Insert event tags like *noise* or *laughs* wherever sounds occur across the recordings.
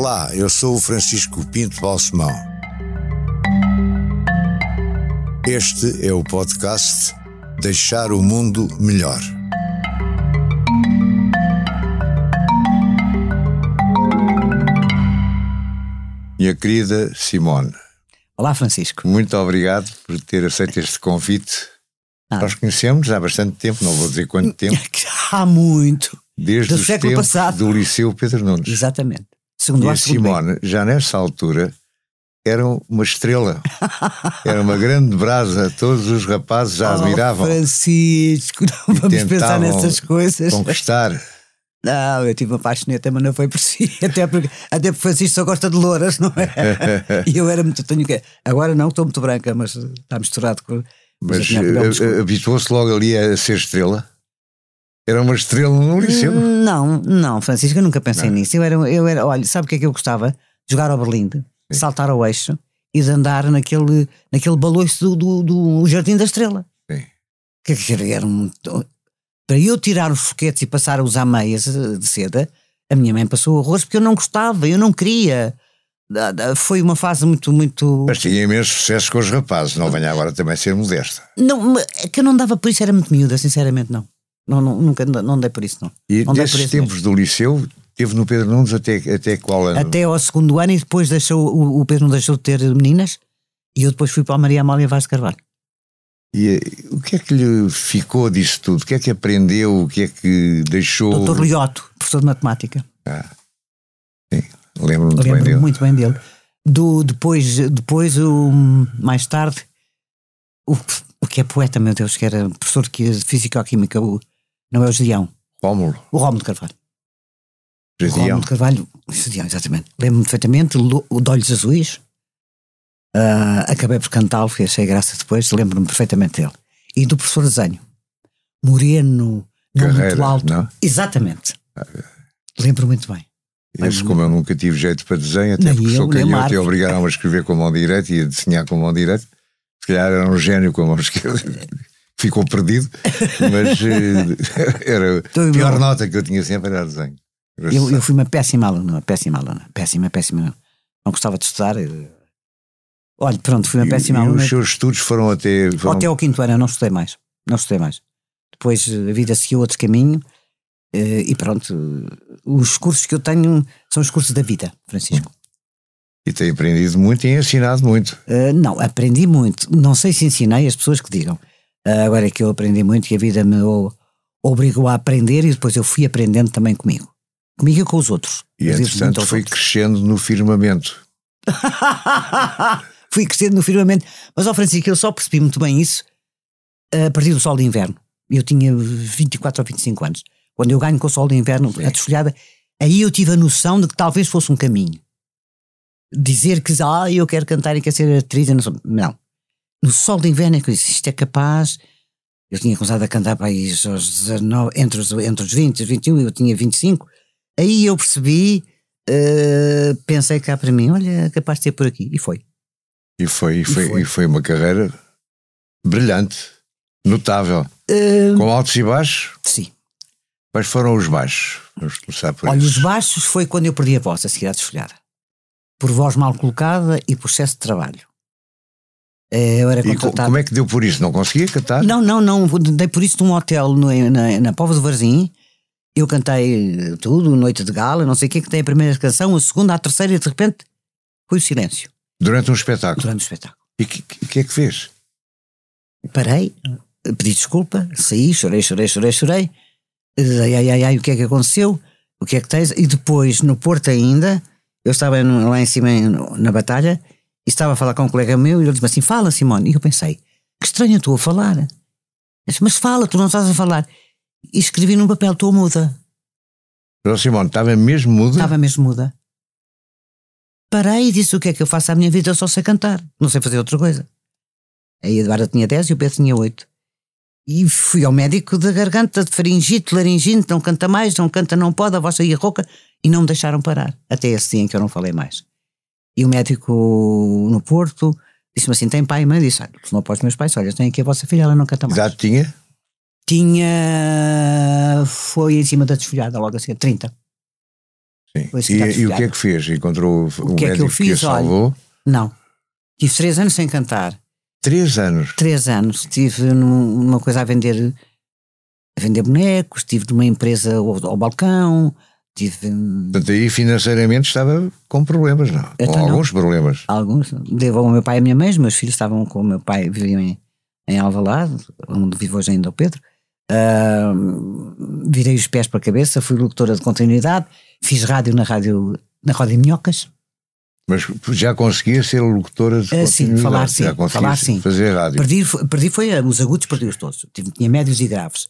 Olá, eu sou o Francisco Pinto Balsemão. Este é o podcast Deixar o Mundo Melhor. Minha querida Simone. Olá, Francisco. Muito obrigado por ter aceito este convite. Ah. Nós conhecemos há bastante tempo, não vou dizer quanto tempo. *laughs* há muito. Desde o século passado. do Liceu Pedro Nunes. Exatamente. Segundo e a Simone, bem. já nessa altura, era uma estrela. *laughs* era uma grande brasa. Todos os rapazes já oh, admiravam. Francisco, *laughs* não vamos pensar nessas coisas. Conquistar. Não, eu tive uma paixoneta, mas não foi por si. *laughs* Até porque, até porque Francisco só gosta de louras, não é? e eu era muito. Tenho que, agora não, estou muito branca, mas está misturado com. Mas, mas eh, habituou-se logo ali a ser estrela? Era uma estrela no liceu? Não, não, Francisco, eu nunca pensei não. nisso. Eu era, eu era, olha, sabe o que é que eu gostava? Jogar ao Berlim, saltar ao eixo e de andar naquele, naquele baloiço do, do, do Jardim da Estrela. Sim. Que, que era um, para eu tirar os foquetes e passar a usar meias de seda, a minha mãe passou arroz porque eu não gostava, eu não queria. Foi uma fase muito, muito. Mas tinha imenso sucesso com os rapazes, não venha agora também ser modesta. Não, é que eu não dava por isso, era muito miúda, sinceramente, não. Não, não, nunca, não dei por isso, não. E não nesses tempos mesmo. do liceu, teve no Pedro Nunes até, até qual ano? Até ao segundo ano e depois deixou, o, o Pedro Nunes deixou de ter meninas e eu depois fui para a Maria Amália Vaz de Carvalho. E eh, o que é que lhe ficou disso tudo? O que é que aprendeu? O que é que deixou? Doutor Lioto, professor de matemática. Ah, sim, lembro-me lembro bem dele. muito bem dele. Do, depois, depois o, mais tarde, o, o que é poeta, meu Deus, que era professor de Física-Química, o não é o Gedeão. Rómulo. O Rómulo de Carvalho. Gedeão. Rómulo de Carvalho, Gedeão, exatamente. Lembro-me perfeitamente, o de Olhos Azuis. Uh, acabei por cantá-lo, que achei graça depois, lembro-me perfeitamente dele. E do professor desenho. Moreno, não Carreira, muito alto. Não? Exatamente. Ah, lembro muito bem. Esse, como eu nunca tive jeito para desenho, até porque sou canhoto e obrigaram a escrever com a mão direita e a desenhar com a mão direita, se calhar era um gênio com a mão *laughs* esquerda ficou perdido, mas eh, *laughs* era a pior nota que eu tinha sempre era desenho. Eu, eu, fui uma péssima aluna, péssima aluna, péssima, péssima. Não gostava de estudar. Eh. Olha, pronto, fui uma péssima e, aluna. E os seus estudos foram até. Foram... Até ao quinto ano, eu não estudei mais. Não estudei mais. Depois a vida seguiu outro caminho eh, e pronto. Os cursos que eu tenho são os cursos da vida, Francisco. E tem aprendido muito e ensinado muito. Uh, não, aprendi muito. Não sei se ensinei as pessoas que digam. Uh, agora é que eu aprendi muito e a vida me obrigou a aprender e depois eu fui aprendendo também comigo. Comigo e com os outros. E entretanto foi outros. crescendo no firmamento. *laughs* fui crescendo no firmamento. Mas, ó Francisco, eu só percebi muito bem isso a partir do sol de inverno. Eu tinha 24 ou 25 anos. Quando eu ganho com o sol de inverno, Sim. a desfolhada, aí eu tive a noção de que talvez fosse um caminho. Dizer que, ah, eu quero cantar e quero ser atriz, não, não no sol de inverno é que eu disse, isto é capaz. Eu tinha começado a cantar para aí aos 19, entre, os, entre os 20 e os 21, eu tinha 25. Aí eu percebi, uh, pensei cá para mim, olha, capaz de ser por aqui. E foi. E foi, e foi, e foi. E foi uma carreira brilhante, notável. Uh, com altos e baixos? Sim. Quais foram os baixos? Vamos começar por Olha, os baixos foi quando eu perdi a voz a seguir à desfolhada. Por voz mal colocada e por excesso de trabalho. Eh, eu era contratado. E como é que deu por isso? Não conseguia cantar? Não, não, não. Dei por isso num hotel no, na, na Pova do Varzim. Eu cantei tudo, Noite de Gala, não sei o que, que tem a primeira canção, a segunda, a terceira e de repente foi o silêncio. Durante um espetáculo? Durante o espetáculo. E o que, que é que fez? Parei, pedi desculpa, saí, chorei, chorei, chorei, chorei. Ai, ai, ai, ai, o que é que aconteceu? O que é que tens? E depois, no Porto ainda, eu estava lá em cima na batalha estava a falar com um colega meu e ele disse assim: Fala, Simone. E eu pensei: Que estranho, estou a falar. disse, Mas fala, tu não estás a falar. E escrevi num papel: Estou muda. Então, Simone, estava mesmo muda? Estava mesmo muda. Parei e disse: O que é que eu faço à minha vida? Eu só sei cantar, não sei fazer outra coisa. A Eduarda tinha 10 e o Pedro tinha 8. E fui ao médico de garganta, de faringite, laringite, não canta mais, não canta, não pode, a voz saía rouca, e não me deixaram parar. Até esse dia em que eu não falei mais. E o médico no Porto disse-me assim: tem pai e mãe? Disse: não para os meus pais, olha, tem aqui a vossa filha, ela não canta mais. Idade tinha? Tinha. Foi em cima da desfolhada, logo assim, 30. E, e, o que é que fez? Encontrou o, o que é que eu fiz? Que salvou? Olha, não. Tive três anos sem cantar. Três anos? Três anos. Tive numa coisa a vender, a vender bonecos, tive numa empresa ao, ao balcão, tive. Portanto, aí financeiramente estava com problemas, não? Então, com alguns não. problemas. Alguns. Devo ao meu pai e à minha mãe, os meus filhos estavam com o meu pai, viviam em, em Alvalade, onde vive hoje ainda o Pedro. Uh, virei os pés para a cabeça, fui locutora de continuidade, fiz rádio na rádio, na Rádio Minhocas. Mas já conseguia ser locutora de uh, Sim, falar sim, já falar sim. Fazer rádio. Perdi, perdi foi os agudos, perdi-os todos. Tinha médios e graves.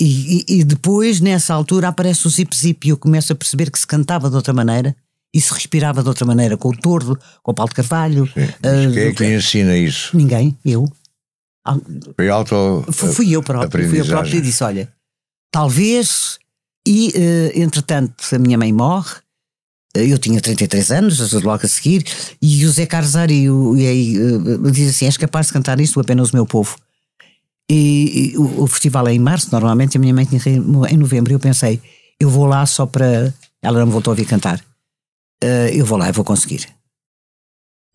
E, e, e, depois, nessa altura, aparece o zip zip e eu começo a perceber que se cantava de outra maneira e se respirava de outra maneira, com o Tordo, com o Paulo de Carvalho. Sim, uh, quem é que lhe ensina isso? Ninguém, eu. Foi auto. Fui eu próprio, fui eu próprio e disse: olha, talvez. E, uh, entretanto, a minha mãe morre. Eh, eu tinha 33 anos, logo a seguir, e o Zé Carlos Ari e aí, uh, diz assim: És capaz de cantar isto apenas o meu povo? E, e o, o, festival é em março, normalmente, a minha mãe tinha em novembro. E eu pensei: Eu vou lá só para. Ela não me voltou a ouvir cantar. Uh, eu vou lá, eu vou conseguir.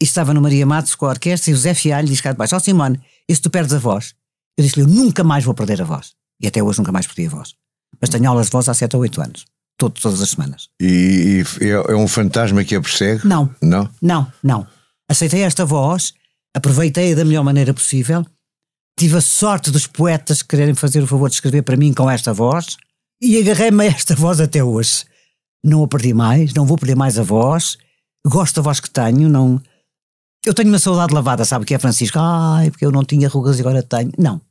E estava no Maria Matos com a orquestra e o Zé Fialho disse cá de baixo: Ó oh, Simone, e se tu perdes a voz? Eu disse-lhe: Eu nunca mais vou perder a voz. E até hoje nunca mais perdi a voz. Mas tenho aulas de voz há 7 ou 8 anos. Todo, todas as semanas. E, e é, é um fantasma que a persegue? Não. Não? Não, não. Aceitei esta voz, aproveitei-a da melhor maneira possível, tive a sorte dos poetas quererem fazer o favor de escrever para mim com esta voz e agarrei-me a esta voz até hoje. Não a perdi mais, não vou perder mais a voz, gosto da voz que tenho, não, eu tenho uma saudade lavada, sabe o que é, Francisco? Ai, porque eu não tinha rugas e agora tenho. Não.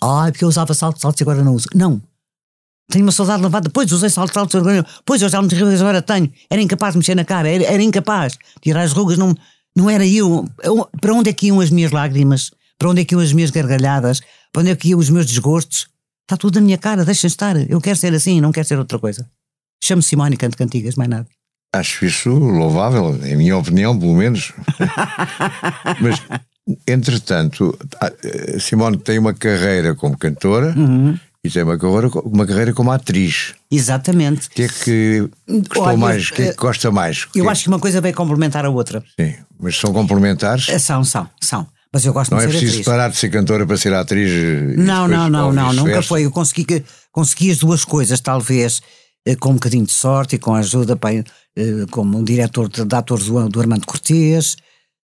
Ai, porque eu usava saltos altos e agora não uso. Não. Tenho uma saudade lavada, depois usei saltos altos, agora Pois eu já não rugas agora tenho. Era incapaz de mexer na cara, era, era incapaz. Tirar as rugas não, não era eu. eu. Para onde é que iam as minhas lágrimas? Para onde é que iam as minhas gargalhadas? Para onde é que iam os meus desgostos? Está tudo na minha cara, deixa estar. Eu quero ser assim, não quero ser outra coisa. Chamo Simone e canto cantigas, mais nada. Acho isso louvável, em minha opinião, pelo menos. *laughs* Mas, entretanto, eh, Simone tem uma carreira como cantora uhum. e tem uma carreira, uma carreira como atriz. Exatamente. O que é que gostou Olha, mais? O que é que eh, gosta mais? Eu que acho que uma coisa vai complementar a outra. Sim, mas são complementares? Eh, são, são, são. Mas eu gosto não de é ser preciso parar de ser cantora para ser atriz? Não, não, não, não, nunca foi. Eu consegui, consegui as duas coisas, talvez com um bocadinho de sorte e com a ajuda eh, como um diretor de, de atores do, do, Armando Cortês.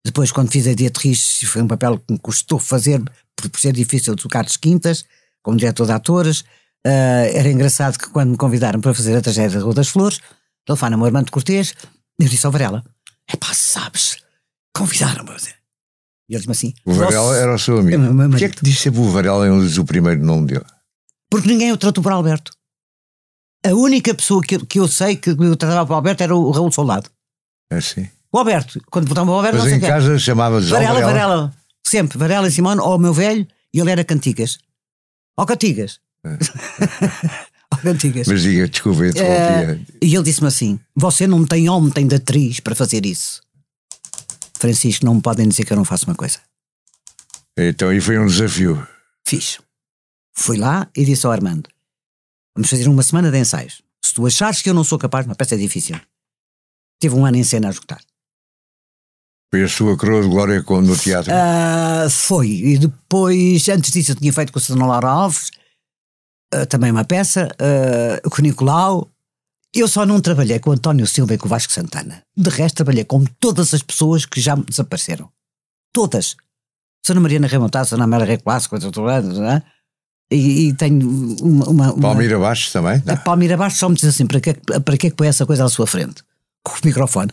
Depois, quando fiz a Dietrich, foi um papel que me custou fazer, por, por ser difícil, do Carlos Quintas, como diretor de atores. Uh, era engraçado que quando me convidaram para fazer a tragédia da Rua das Flores, telefonaram-me o Armando Cortês, eu disse ao Varela: é pá, sabes, convidaram-me. E ele disse-me assim: O Varela era o seu amigo. É Porquê é que disse sempre o Varela e não diz o primeiro nome dele? Porque ninguém o tratou por Alberto. A única pessoa que, que eu sei que eu tratava para o Alberto era o Raul Soldado. É sim. O Alberto, quando botava o Alberto, Mas não em casa chamava-se Varela, Varela, Varela. Sempre, Varela e Simone, ou o meu velho, e ele era Cantigas. Ó Cantigas. É. *laughs* ó Cantigas. Mas diga, desculpa, uh, E ele disse-me assim: Você não tem homem, tem de atriz para fazer isso. Francisco, não me podem dizer que eu não faço uma coisa. Então, e foi um desafio. Fiz. Fui lá e disse ao Armando: Vamos fazer uma semana de ensaios. Se tu achares que eu não sou capaz, uma peça é difícil. Tive um ano em cena a esgotar. Foi a sua coroa de glória no teatro? Uh, foi. E depois, antes disso, eu tinha feito com a Susana Laura Alves, uh, também uma peça, uh, com o Nicolau. Eu só não trabalhei com António Silva e com o Vasco Santana. De resto, trabalhei com todas as pessoas que já desapareceram. Todas. Ana Mariana Remontada, Ana Amélia Recuasso, coisa toda, não é? E, e, tenho uma. uma, uma Palmira Baixo também? A Palmira Baixo só me diz assim: para que, para que é que põe essa coisa à sua frente? Com o microfone.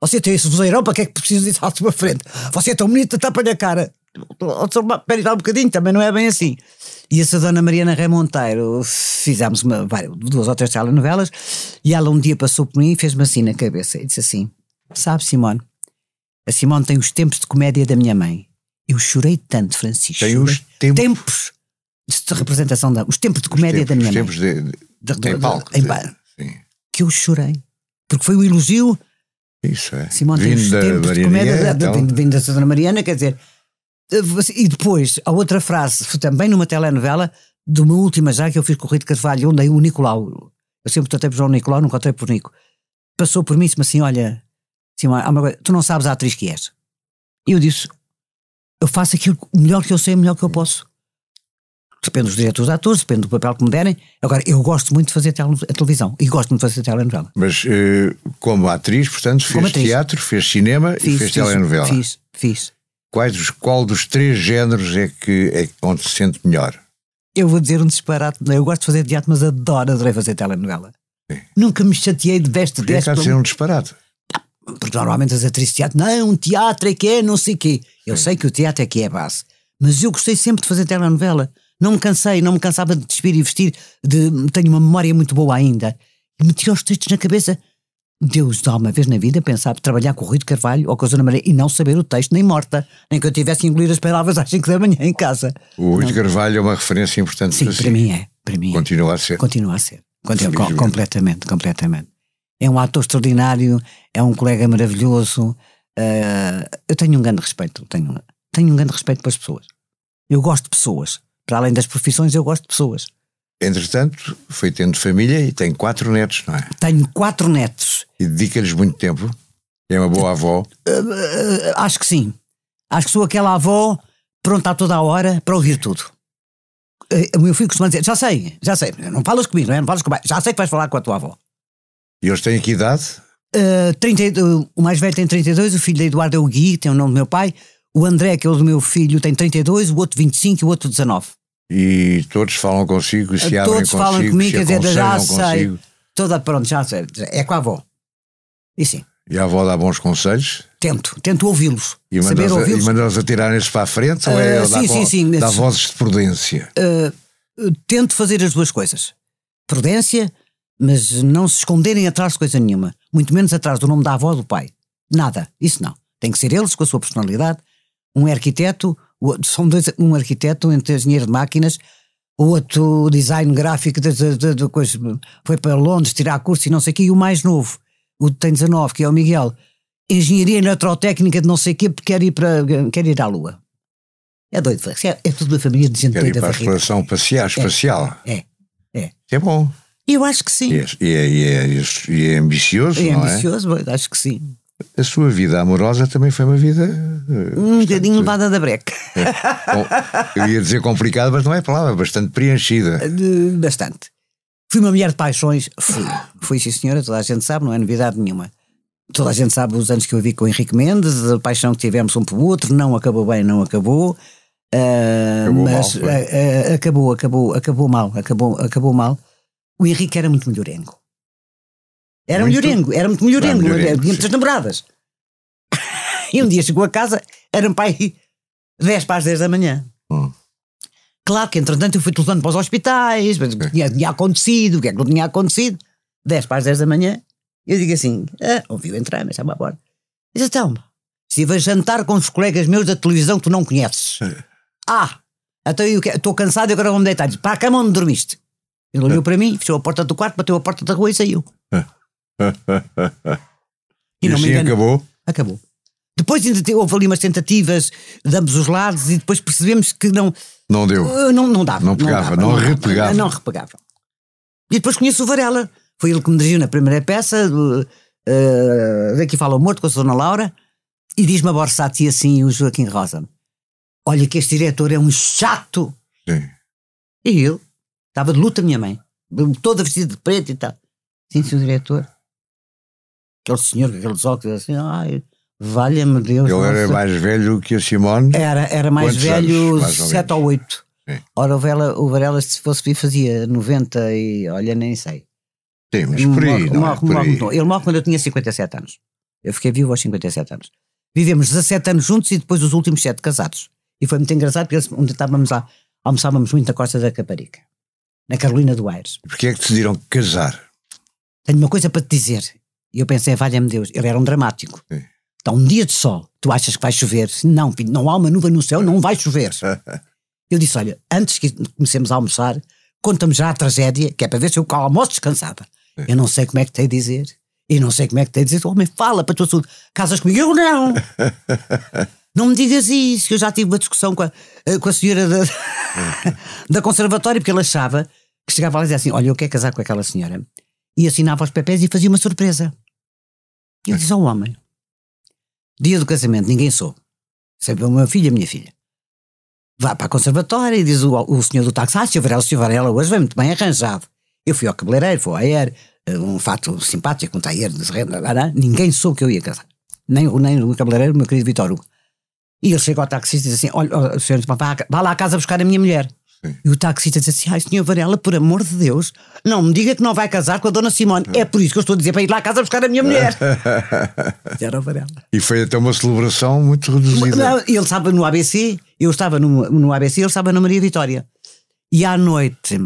Você tem esse vozeirão, para que é que precisa disso à sua frente? Você é tão bonita, tapa-lhe a cara. Espera um bocadinho, também não é bem assim. E essa dona Mariana Ré Monteiro, fizemos uma, várias, duas ou três telenovelas, e ela um dia passou por mim e fez-me assim na cabeça e disse assim: Sabe, Simone, a Simone tem os tempos de comédia da minha mãe. Eu chorei tanto, Francisco. Tem os tempos. tempos de representação, da, os tempos de comédia tempos, da minha os tempos mãe. De, de, em palco. Em, sim. Que eu chorei. Porque foi um elogio. Isso é. Simão tem os tempos de comédia então... vindo da Dona Mariana, quer dizer. E depois, a outra frase, foi também numa telenovela, de uma última já que eu fiz com o Rui de Carvalho, onde o Nicolau. Eu sempre tratei por João Nicolau, nunca tratei por Nico. Passou por mim e disse-me assim: Olha, assim, tu não sabes a atriz que és. E eu disse: Eu faço aquilo melhor que eu sei, melhor que eu posso. Depende dos diretores dos atores, depende do papel que me derem. Agora, eu gosto muito de fazer a televisão e gosto muito de fazer telenovela. Mas uh, como atriz, portanto, fez atriz. teatro, fez cinema fiz, e fez fiz, telenovela. Fiz, fiz. Quais, qual dos três géneros é que é onde se sente melhor? Eu vou dizer um disparate. Eu gosto de fazer teatro, mas adoro, adorei fazer telenovela. Sim. Nunca me chateei de veste de deste. ser um disparate. Porque normalmente as atrizes de teatro, não, um teatro é que é, não sei o quê. Eu Sim. sei que o teatro é que é a base. Mas eu gostei sempre de fazer telenovela. Não me cansei, não me cansava de despir e vestir. De, tenho uma memória muito boa ainda. E metia os textos na cabeça. Deus, de uma vez na vida, pensava trabalhar com o Rui de Carvalho ou com a Zona Maria e não saber o texto, nem morta, nem que eu tivesse que engolir as palavras às 5 da manhã em casa. O Rui de Carvalho é uma referência importante Sim, para, para mim é. Para mim é. Continua é. a ser. Continua a ser. Continua, completamente, completamente. É um ator extraordinário, é um colega maravilhoso. Uh, eu tenho um grande respeito, tenho, tenho um grande respeito pelas pessoas. Eu gosto de pessoas. Para além das profissões, eu gosto de pessoas. Entretanto, foi tendo família e tem quatro netos, não é? Tenho quatro netos. E dedica-lhes muito tempo? É uma boa avó? Uh, uh, acho que sim. Acho que sou aquela avó pronta a toda a hora para ouvir tudo. O meu filho costuma dizer: Já sei, já sei, não falas comigo, não é? Não falas comigo, já sei que vais falar com a tua avó. E eles têm que idade? Uh, 30, o mais velho tem 32, o filho de Eduardo é o Gui, tem o nome do meu pai. O André, que é o do meu filho, tem 32, o outro 25 e o outro 19. E todos falam consigo, se abrem Todos falam comigo, quer dizer, já sei. Consigo. Toda, pronto, já sei. É com a avó. E sim. E a avó dá bons conselhos? Tento, tento ouvi-los. E manda-los a, a tirarem-se para a frente? Uh, ou é uh, sim, sim, sim, dá vozes de prudência? Uh, tento fazer as duas coisas. Prudência, mas não se esconderem atrás de coisa nenhuma. Muito menos atrás do nome da avó ou do pai. Nada, isso não. Tem que ser eles com a sua personalidade, um arquiteto, são dois, um arquiteto, um engenheiro de máquinas, o outro design gráfico de, de, de, coisa, foi para Londres tirar curso e não sei o quê, e o mais novo, o que tem 19, que é o Miguel, engenharia eletrotécnica de não sei o quê, porque quer ir, para, quer ir à Lua. É doido, é, é tudo uma família de gente quer doida. Ir para a exploração espacial. espacial. É, é, é. É bom. Eu acho que sim. E é, e é, e é, e é ambicioso, é não é? ambicioso, acho que sim a sua vida amorosa também foi uma vida. Uh, um bocadinho levada da breca. É, eu ia dizer complicada, mas não é palavra, bastante preenchida. De, bastante. Fui uma mulher de paixões, fui. Fui, sim, senhora, toda a gente sabe, não é novidade nenhuma. Toda a gente sabe os anos que eu vi com o Henrique Mendes, a paixão que tivemos um pelo outro, não acabou bem, não acabou. Uh, acabou mas mal, uh, uh, acabou, acabou, acabou mal, acabou, acabou mal. O Henrique era muito melhorengo. Era muito... melhorengo, era muito melhorengo, melhorengo tinha muitas namoradas. e um dia chegou a casa, era um pai 10 para as 10 da manhã. Hum. Claro que entretanto eu fui telefonando para os hospitais, o que tinha, tinha, acontecido, o que é que não tinha acontecido. 10 para as 10 da manhã, eu digo assim: ah, ouviu entrar, mas estava a bordo. Diz então, estive a jantar com os colegas meus da televisão que tu não conheces. ah, então eu estou cansado e agora vou-me deitar. Diz, para a cama onde dormiste? Ele olhou para mim, fechou a porta do quarto, bateu a porta da rua e saiu. *laughs* e, não assim me acabou? Acabou. Depois ainda houve ali umas tentativas de ambos os lados e depois percebemos que não. Não deu. Uh, não, não dava. Não pegava, não, dava, não, repegava. Não repegava. E depois conheço o Varela. Foi ele que me dirigiu na primeira peça. Uh, daqui fala o morto com a Dona Laura. E diz-me a Borsati assim, o Joaquim Rosa: Olha, que este diretor é um chato. Sim. E eu estava de luta, minha mãe, toda vestida de preto e tal. Sim, senhor diretor. Aquele senhor com aqueles óculos assim, ai, valha-me Deus. Ele era mais velho que a Simone? Era, era mais Quantos velho, anos, mais 7 ou 8. Ora, o, Vela, o Varela, se fosse vir, fazia 90 e olha, nem sei. Sim, mas por aí, morre, não é? por aí. Ele morre quando eu tinha 57 anos. Eu fiquei vivo aos 57 anos. Vivemos 17 anos juntos e depois os últimos 7 casados. E foi muito engraçado porque onde estávamos lá, almoçávamos muito na Costa da Caparica, na Carolina do Aires. Porquê é que decidiram casar? tenho uma coisa para te dizer. E eu pensei, valha-me Deus, ele era um dramático. Sim. Então, um dia de sol, tu achas que vai chover? Não, filho, não há uma nuvem no céu, não vai chover. *laughs* eu disse, olha, antes que comecemos a almoçar, conta-me já a tragédia, que é para ver se eu almoço descansada. Sim. Eu não sei como é que te a dizer. E não sei como é que te a dizer. O homem fala para tua saúde. Casas comigo? Eu não. *laughs* não me digas isso, que eu já tive uma discussão com a, eh, com a senhora da, *laughs* da conservatória, porque ele achava que chegava lá e dizia assim: Olha, eu quero casar com aquela senhora e assinava os papéis e fazia uma surpresa. E eu disse ao homem: Dia do casamento, ninguém soube. Sempre uma filha, minha filha. Vá para a conservatória e diz o, o senhor do táxi: Ah, Sr. Varela, Sr. Varela, hoje vem muito bem arranjado. Eu fui ao cabeleireiro, fui ao ayer, eh, um fato simpático, um taller de ninguém soube que eu ia casar. Nem, nem o cabeleireiro, o meu querido Vitor Hugo. E ele chega ao taxista e diz assim: Olha, senhor, vá, vá lá à casa buscar a minha mulher. Sim. E o taxista diz assim: Ai, senhor Varela, por amor de Deus, não me diga que não vai casar com a dona Simone. É por isso que eu estou a dizer para ir lá à casa buscar a minha mulher. *laughs* Era o Varela. E foi até uma celebração muito reduzida. Ele estava no ABC, eu estava no, no ABC, ele estava na Maria Vitória. E à noite,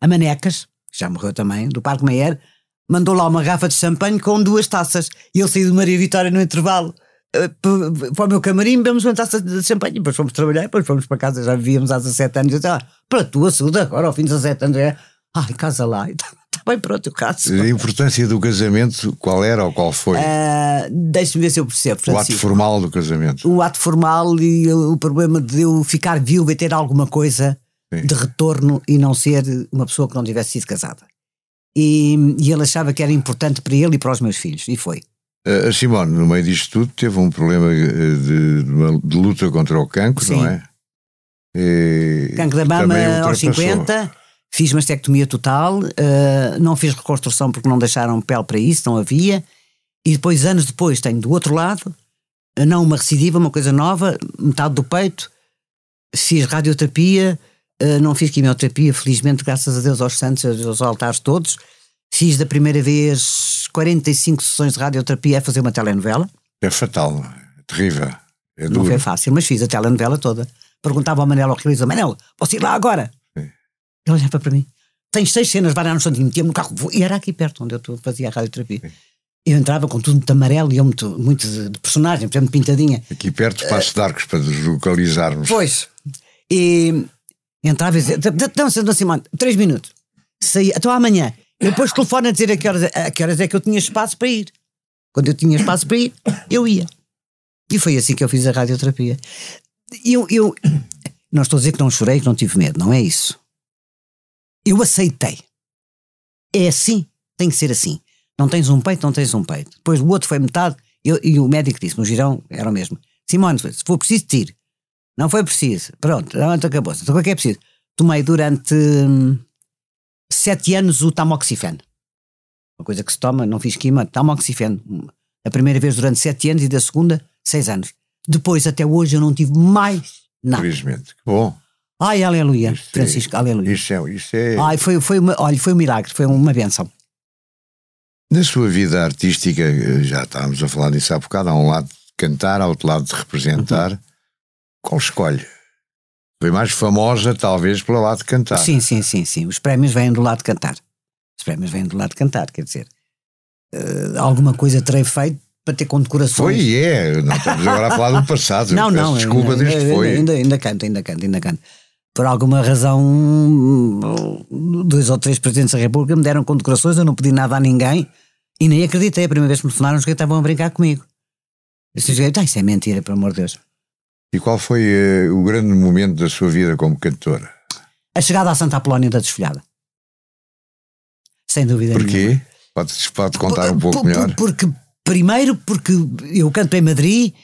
a Manecas, já morreu também, do Parque Meyer, mandou lá uma garrafa de champanhe com duas taças. E ele saiu de Maria Vitória no intervalo. Eh, para o meu camarim, bebemos uma taça de champanhe, depois fomos trabalhar, depois fomos para casa, já vivíamos há 17 anos, e disse, ah, para a tua saúde agora, ao fim de 17 anos, é, ai, casa lá, *laughs* está tá bem pronto, eu caso. A importância do casamento, qual era ou qual foi? Uh, Deixa-me ver se eu percebo, Francisco. O ato formal do casamento. O ato formal e o problema de eu ficar viúva e ter alguma coisa Sim. de retorno e não ser uma pessoa que não tivesse sido casada. E, e ele achava que era importante para ele e para os meus filhos, e foi. A Simone, no meio disto tudo, teve um problema eh, de, de, de luta contra o cancro, Sim. não é? E cancro da mama aos 50, fiz mastectomia total, uh, não fiz reconstrução porque não deixaram pele para isso, não havia. E depois, anos depois, tenho do outro lado, eh, não uma recidiva, uma coisa nova, metade do peito, fiz radioterapia, uh, não fiz quimioterapia, felizmente, graças a Deus, aos santos, aos altares todos. Fiz da primeira vez 45 sessões de radioterapia a fazer uma telenovela. É fatal, é terrível. É Não foi fácil, mas fiz a telenovela toda. Perguntava ao Manel ao realizador: Manel, posso ir lá agora? Sim. Ele olhava para mim: Tens seis cenas, vai lá no santinho, metia-me no carro, e era aqui perto onde eu fazia a radioterapia. Sim. Eu entrava com tudo muito amarelo e eu muito, muito de personagem, portanto, pintadinha. Aqui perto, Passo de Arcos, para nos localizarmos. Pois. E entrava e dizia: Não, assim, mano, três minutos. Saía, até amanhã. Depois telefone a dizer a que, horas, a que horas é que eu tinha espaço para ir. Quando eu tinha espaço para ir, eu ia. E foi assim que eu fiz a radioterapia. Eu, eu não estou a dizer que não chorei, que não tive medo, não é isso. Eu aceitei. É assim, tem que ser assim. Não tens um peito, não tens um peito. Depois o outro foi metade, eu, e o médico disse: no girão era o mesmo. Simone, se for preciso, tire. Não foi preciso. Pronto, acabou-se. Então o que é preciso? Tomei durante. Hum, sete anos o tamoxifeno. Uma coisa que se toma, não fiz quima, tamoxifeno. A primeira vez durante sete anos e da segunda, seis anos. Depois, até hoje, eu não tive mais nada. Felizmente. Que bom. Ai, aleluia, isso é- Francisco, é, aleluia. Isso é, isso é... Ai, foi, foi uma, olha, foi um milagre, foi uma benção. Na sua vida artística, eh, já estávamos a falar disso há bocado, há um lado de cantar, há outro lado de representar. Uhum. Qual escolhe? Foi mais famosa, talvez, pelo lado de cantar. Sim, sim, sim, sim. Os prémios vêm do lado de cantar. Os prémios vêm do lado de cantar, quer dizer. Uh, alguma coisa terei feito para ter condecorações. Foi, é. Não estamos agora a falar do passado. *laughs* não, não. Desculpa, ainda, foi. Ainda, ainda canto, ainda canto, ainda canto. Por alguma razão, dois ou três presidentes da República me deram condecorações, eu não pedi nada a ninguém e nem acreditei. A primeira vez que me telefonaram, os que estavam a brincar comigo. Eu disse, ah, isso é mentira, pelo amor de Deus. E qual foi uh, o grande momento da sua vida como cantora? A chegada à Santa Apolónia da Desfolhada. Sem dúvida Porquê? nenhuma. Pode, pode contar por, um pouco por, melhor? Porque, primeiro, porque eu canto em Madrid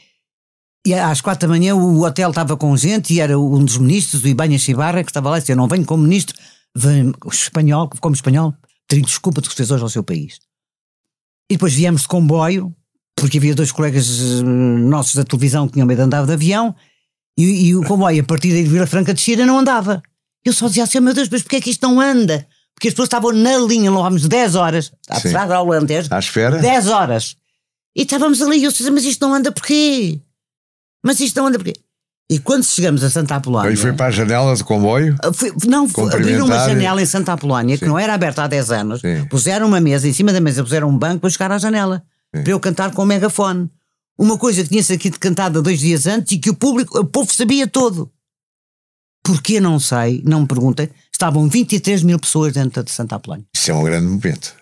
e às quatro da manhã o hotel estava com gente e era um dos ministros, o Ibanha Chibarra, que estava lá e disse: Eu não venho como ministro, venho espanhol, como espanhol, tenho desculpa do que fez hoje ao seu país. E depois viemos de comboio porque havia dois colegas eh, nossos da televisão que tinham medo de andar de avião e, e o comboio a partir de Vila Franca de Xira não andava. Eu só dizia assim, meu Deus, mas porquê é que isto não anda? Porque as pessoas estavam na linha, levámos 10 horas, estrada ao Alentejo. À espera? 10 horas. E estávamos ali, eu disse, mas isto não anda porquê? Mas isto não anda porquê? E quando chegamos a Santa Apolónia. E foi para a janela de comboio? Ah, não, abriram uma janela em Santa Apolónia, Sim. que não era aberta há 10 anos. Sim. Puseram uma mesa, em cima da mesa puseram um banco para chegar à janela para eu cantar com o megafone. Uma coisa que tinha-se aqui cantado dois dias antes e que o público, o povo sabia todo. Porquê não sei, não me perguntem. Estavam 23 mil pessoas dentro de Santa Apolónia. Isso é um grande momento.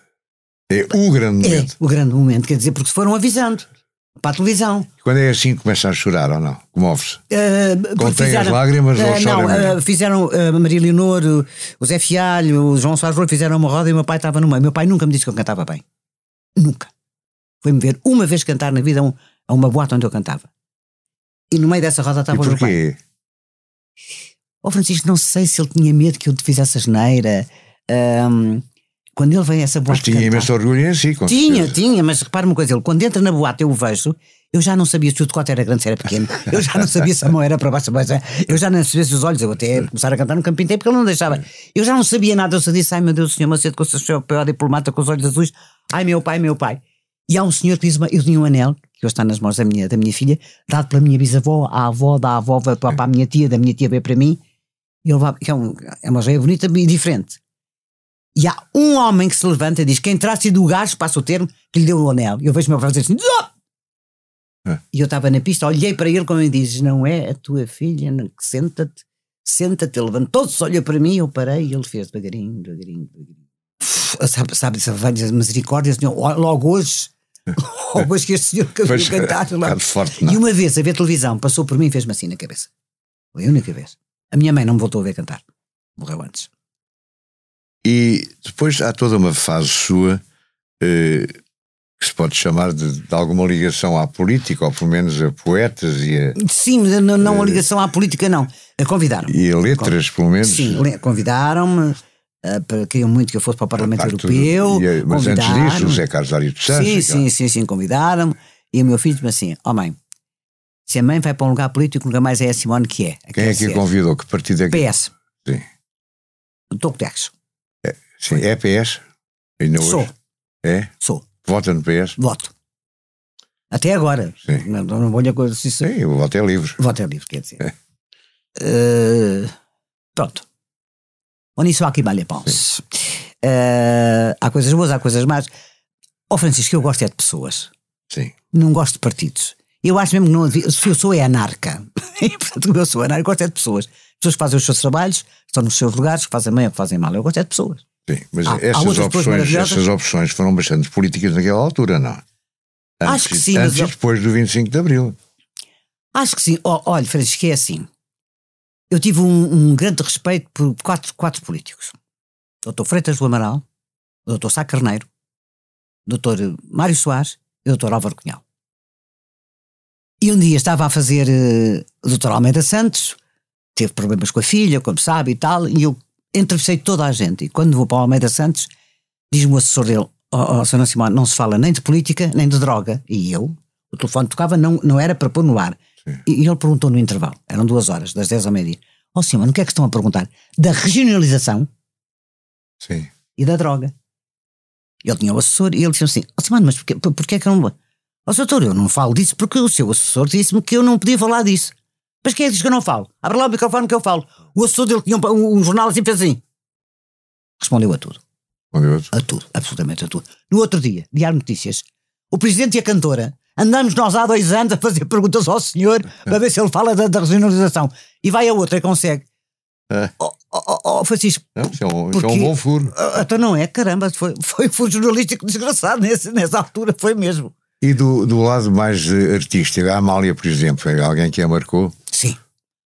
É o grande é momento. É o grande momento, quer dizer, porque se foram avisando. para a televisão. Quando é assim começa a chorar ou não? Comove-se? Uh, Contém fizeram, as lágrimas uh, ou chora Não, uh, fizeram uh, Maria Leonor, o Zé Fialho, o João Soares fizeram uma roda e o meu pai estava no meio. Meu pai nunca me disse que eu cantava bem. Nunca. Foi-me ver uma vez cantar na vida a, um, a uma boate onde eu cantava. E no meio dessa roda estava o meu pai. Ó oh, Francisco, não sei se ele tinha medo que eu te fizesse a geneira. Um, quando ele vem a essa boate. Mas tinha imenso orgulho em si, com Tinha, certeza. tinha, mas repara uma coisa: ele, quando entra na boate, eu o vejo, eu já não sabia se o decote era grande, se era pequeno, eu já não sabia se a mão era para baixo, mas eu já não sabia se os olhos, eu até começar a cantar no campinho inteiro porque ele não deixava. Eu já não sabia nada, eu só disse: ai meu Deus, senhor Macedo com o seu chapéu diplomata com os olhos azuis, ai meu pai, meu pai. E há um senhor que diz: uma, eu tinha um anel, que hoje está nas mãos da minha, da minha filha, dado pela minha bisavó, a avó, da avó, para, para a minha tia, da minha tia veio para mim, e ele vai, que é, um, é uma joia bonita e diferente. E há um homem que se levanta e diz: Quem traz-se do gajo, passa o termo, que lhe deu o anel. E eu vejo meu pai fazer assim: é. E eu estava na pista, olhei para ele como ele diz: Não é a tua filha, senta-te, senta-te. Ele levantou-se, olhou para mim, eu parei e ele fez devagarinho, devagarinho, devagarinho. Sabe, sabe, sabe misericórdia, senhor, logo hoje. *laughs* Logo hoje que este senhor que veio cantar lá. Forte, e uma vez a ver televisão, passou por mim e fez-me assim na cabeça. Foi a única vez. A minha mãe não me voltou a ver cantar. Morreu antes. E depois há toda uma fase sua eh, que se pode chamar de, de, alguma ligação à política, ou pelo menos a poetas e a. Sim, não, não a ligação à política, não. Convidaram. E a letras, pelo menos. Sim, convidaram-me. Uh, queriam muito que eu fosse para o Parlamento Europeu. E, mas antes disso, o Zé Carlos Ari dos Santos. Sim, sim, sim, sim, convidaram-me. E o meu filho disse assim: Ó oh, mãe, se a mãe vai para um lugar político, nunca mais é a Simone que é. Quem é que a convidou? Que partido é que. PS. Sim. Doutor Guterres. Sim, é PS? Ainda Sou. Hoje? É? Sou. Vota no PS? Voto. Até agora. Sim. Não, não vou lhe coisa. Sim, o voto é livre. Voto é livre, quer dizer. É. Uh, pronto. On y soit qui mal pense. Uh, há coisas boas, há coisas más. Ó oh, Francisco, eu gosto é de pessoas. Sim. Não gosto de partidos. Eu acho mesmo que não se eu sou é anarca. *laughs* E, portanto, eu sou anarca, eu gosto é de pessoas. Pessoas que fazem os seus trabalhos, estão nos seus lugares, que fazem bem ou que fazem mal. Eu gosto é de pessoas. Sim, mas há, essas, há opções, essas opções foram bastante políticas naquela altura, não? Antes, Acho que sim. Antes e depois do 25 de Abril. Acho que sim. Oh, olha, Francisco, é assim. Eu tive um, um, grande respeito por quatro, quatro políticos. Dr. Freitas do Amaral, Dr. Sá Carneiro, Dr. Mário Soares e Dr. Álvaro Cunhal. E um dia estava a fazer uh, o Dr. Almeida Santos, teve problemas com a filha, como sabe e tal, e eu entrevistei toda a gente. E quando vou para o Almeida Santos, diz-me o assessor dele: Ó oh, oh. Simão, não se fala nem de política nem de droga. E eu, o telefone tocava, não, não era para pôr no ar. E, e, ele perguntou no intervalo, eram duas horas, das 10 ao meio-dia: Ó oh, Simão, o que é que estão a perguntar? Da regionalização Sim. e da droga. Ele tinha o assessor e ele disse assim: Ó oh, Simão, mas porquê, porquê é que eu não. Ó oh, doutor, eu não falo disso porque o seu assessor disse-me que eu não podia falar disso. Mas quem é que diz que eu não falo? Abre lá o microfone que eu falo. O assessor dele tinha um, um jornal assim, fez assim. Respondeu a tudo. Respondeu a tudo? A tudo, absolutamente a tudo. No outro dia, Diário Notícias, o presidente e a cantora andamos nós há dois anos a fazer perguntas ao senhor para ver se ele fala da, da regionalização. E vai a outra e consegue. É. Oh, oh, oh, oh Francisco. Não, isso, é um, porque, isso é um bom furo. Uh, então não é, caramba, foi, foi, foi jornalístico desgraçado nesse, nessa altura, foi mesmo. E do, do lado mais eh, artístico, a Amália, por exemplo, é alguém que a marcou? Sim.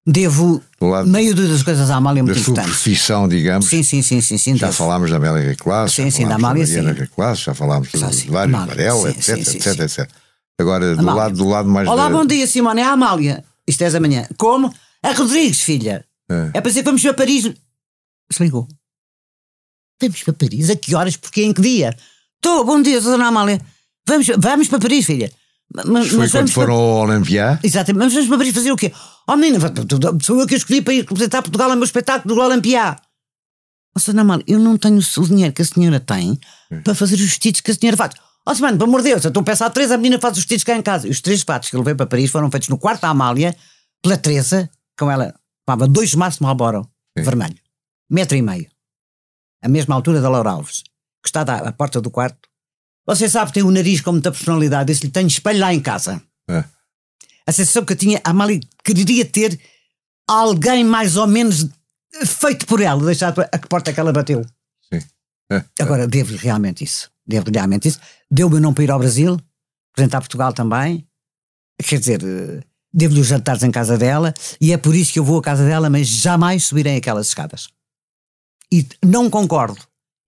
Devo meio das coisas à Amália muito da importante. Da profissão, digamos. Sim, sim, sim. sim, sim já falámos da Amélia Reclasse, sim, sim, da Amália, sim. Reclasse, já falámos do Vário Varela, etc, etc, etc. Agora, do lado, do lado mais... Olá, da... bom dia, Simone, é a Amália. Isto é da manhã. Como? A Rodrigues, filha. É, é para dizer que vamos para Paris. Se ligou. Vamos para Paris? A que horas? Porque em que dia? Estou, bom dia, dona Amália. Vamos, vamos para Paris, filha. Mas, Foi mas quando foram para... ao Olympia? Exatamente, mas vamos para Paris fazer o quê? Oh menina, sou eu que escolhi para ir representar Portugal no meu espetáculo do Olympia. Oh, Sra. Amália, eu não tenho o dinheiro que a senhora tem para fazer os vestidos que a senhora faz. Ó, oh, semana, pelo amor de Deus, eu estou a pensar a Teresa, a menina faz os vestidos cá em casa. E os três fatos que eu levei para Paris foram feitos no quarto da Amália, pela Teresa, com ela, levava dois maços de Marlboro, vermelho, metro e meio, a mesma altura da Laura Alves, que está à porta do quarto, você sabe, tem o nariz com muita personalidade. Disse-lhe: tenho espelho lá em casa. É. A sensação que eu tinha, a Mali queria ter alguém mais ou menos feito por ela, deixar a que porta que ela bateu. Sim. É. Agora, devo-lhe realmente isso. Devo-lhe realmente isso. Deu-me não para ir ao Brasil, apresentar Portugal também. quer dizer, eh, devo-lhe os jantares em casa dela e é por isso que eu vou à casa dela, mas jamais subirei aquelas escadas. E não concordo,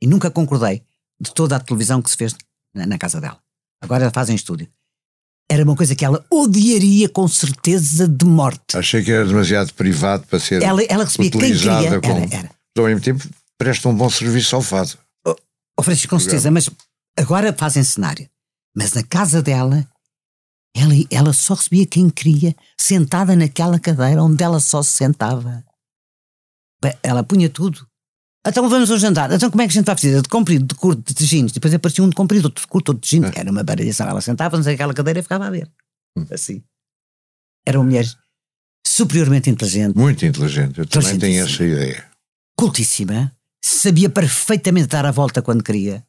e nunca concordei, de toda a televisão que se fez na, na casa dela. Agora fazem estúdio. Era uma coisa que ela odiaria com certeza de morte. Achei que era demasiado privado para ser ela, ela recebia utilizada quem queria. como... Era, era. Mas ao mesmo tempo presta um bom serviço ao fado. Oh, oh Francisco, com certeza, mas agora fazem cenário. Mas na casa dela, ela, ela só recebia quem queria, sentada naquela cadeira onde ela só se sentava. Ela punha tudo. Então vamos ao jantar. Então como é que a gente vai fazer? De comprido, de curto, de jeans. Depois aparecia um de comprido, outro de curto, outro de jeans. É. Era uma baralhação. Ela sentava-nos naquela cadeira e ficava a ver. Hum. Assim. Era uma mulher superiormente inteligente. Muito inteligente. Eu também tenho essa ideia. Cultíssima. Sabia perfeitamente dar a volta quando queria.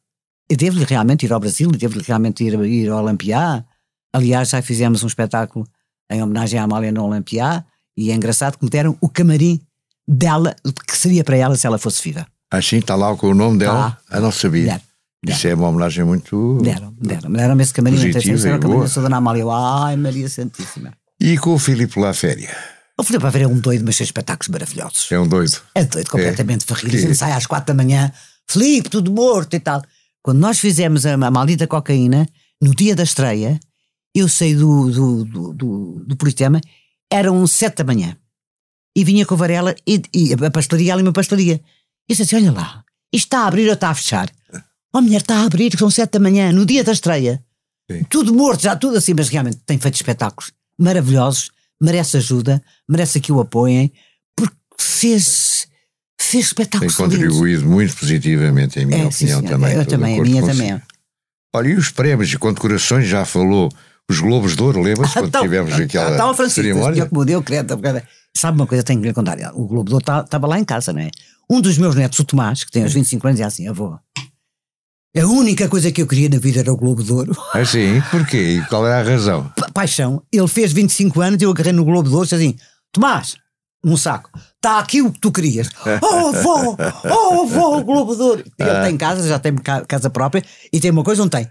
Devo-lhe realmente ir ao Brasil, devo-lhe realmente ir, ir ao Olimpiá. Aliás, já fizemos um espetáculo em homenagem à Amália no Olimpiá. E é engraçado que me deram o camarim dela, que seria para ela se ela fosse viva. Assim, está lá com o nome dela? Tá. Ah, não sabia. Deram, deram. Isso é uma homenagem muito. Deram, deram. Deram-me esse camarim, positiva era o camarim da Dona Amália. Ai, Maria Santíssima. E com o Filipe Laféria? O Filipe Laféria é um doido, mas fez espetáculos maravilhosos. É um doido. É doido, completamente é. farrilho. A gente sai às quatro da manhã, Filipe, tudo morto e tal. Quando nós fizemos a, a maldita cocaína, no dia da estreia, eu saí do, do, do, do, do Politema, eram sete da manhã e vinha com a Varela e, e a pastelaria, ali uma pastelaria. E disse assim: Olha lá, isto está a abrir ou está a fechar? Oh, mulher, está a abrir, são sete da manhã, no dia da estreia. Sim. Tudo morto, já tudo assim, mas realmente tem feito espetáculos maravilhosos, merece ajuda, merece que o apoiem, porque fez, fez espetáculos. Tem contribuído muito positivamente, em minha é, opinião sim, também. Eu também, a minha também. Olha, e os prémios e condecorações, já falou, os Globos de Ouro, lembra-se quando então, tivemos aquela então, Francisco, cerimónia? Como deu, credo, Sabe uma coisa, tenho que lhe contar. O Globo de Ouro estava tá, lá em casa, não é? Um dos meus netos, o Tomás, que tem uns 25 anos, é assim: avô. A única coisa que eu queria na vida era o Globo de Ouro. Ah, sim? Porquê? E qual é a razão? Pa paixão. Ele fez 25 anos e eu agarrei no Globo de Ouro e assim: Tomás, um saco, está aqui o que tu querias. *laughs* Oh, avô! Oh, avô, o Globo de Ouro. Ele ah. tem casa, já tem casa própria e tem uma coisa, não tem.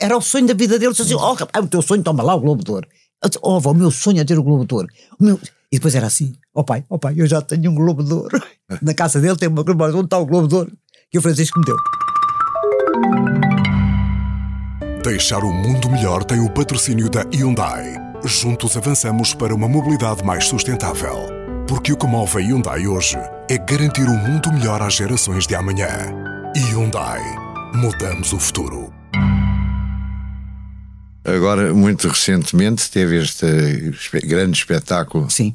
Era o sonho da vida dele. Assim, oh, é o teu sonho, toma lá o Globo de Ouro. Disse, oh, avô, o meu sonho é ter o Globo de Ouro. O meu... E depois era assim: oh, pai, oh, pai, eu já tenho um Globo de Ouro. *laughs* Na casa dele tem uma Globo onde está o Globo de Ouro que o Francisco me deu. Deixar o mundo melhor tem o patrocínio da Hyundai. Juntos avançamos para uma mobilidade mais sustentável. Porque o que move a Hyundai hoje é garantir um mundo melhor às gerações de amanhã. Hyundai. Mudamos o futuro. Agora, muito recentemente, teve este grande espetáculo Sim.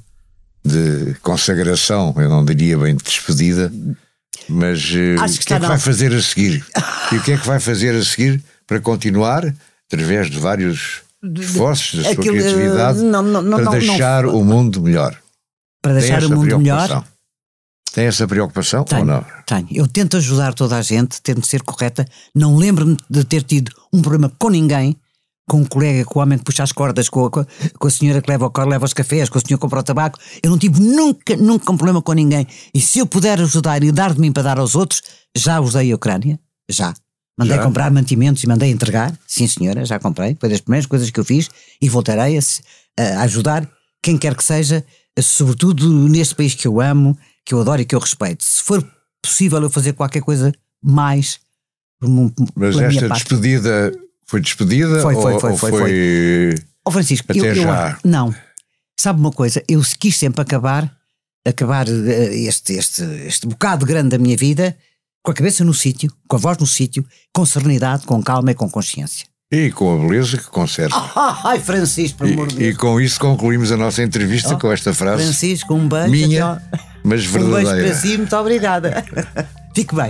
de consagração, eu não diria bem de despedida, mas uh, o que é que vai fazer a seguir? *laughs* e o que é que vai fazer a seguir para continuar, através de vários esforços da sua criatividade, não, não, não, para deixar o mundo melhor? Para deixar o mundo melhor? Tem essa preocupação tenho, ou não? Tenho. Eu tento ajudar toda a gente, tento ser correta. Não lembro-me de ter tido um problema com ninguém com um colega, com o homem que puxa as cordas, com a, com a senhora que leva, o, leva os cafés, com o senhor que compra o tabaco. Eu não tive nunca, nunca um problema com ninguém. E se eu puder ajudar e dar de mim para dar aos outros, já usei a Ucrânia. Já. Mandei já? comprar mantimentos e mandei entregar. Sim, senhora, já comprei. Foi das primeiras coisas que eu fiz e voltarei a, a ajudar quem quer que seja, sobretudo neste país que eu amo, que eu adoro e que eu respeito. Se for possível eu fazer qualquer coisa mais. Mas esta despedida foi despedida? Foi, foi, foi. Ou foi, foi. Oh, Francisco, até eu, já? Eu, não. Sabe uma coisa? Eu quis sempre acabar, acabar eh, este, este, este bocado grande da minha vida com a cabeça no sítio, com a voz no sítio, com serenidade, com calma e com consciência. E com a beleza que conserva. *laughs* ai, Francisco, por amor de Deus. E com isso concluímos a nossa entrevista oh, com esta frase. Francisco, um beijo. Minha, mas verdadeira. *laughs* Um beijo para si, muito obrigada. *laughs* Fique bem.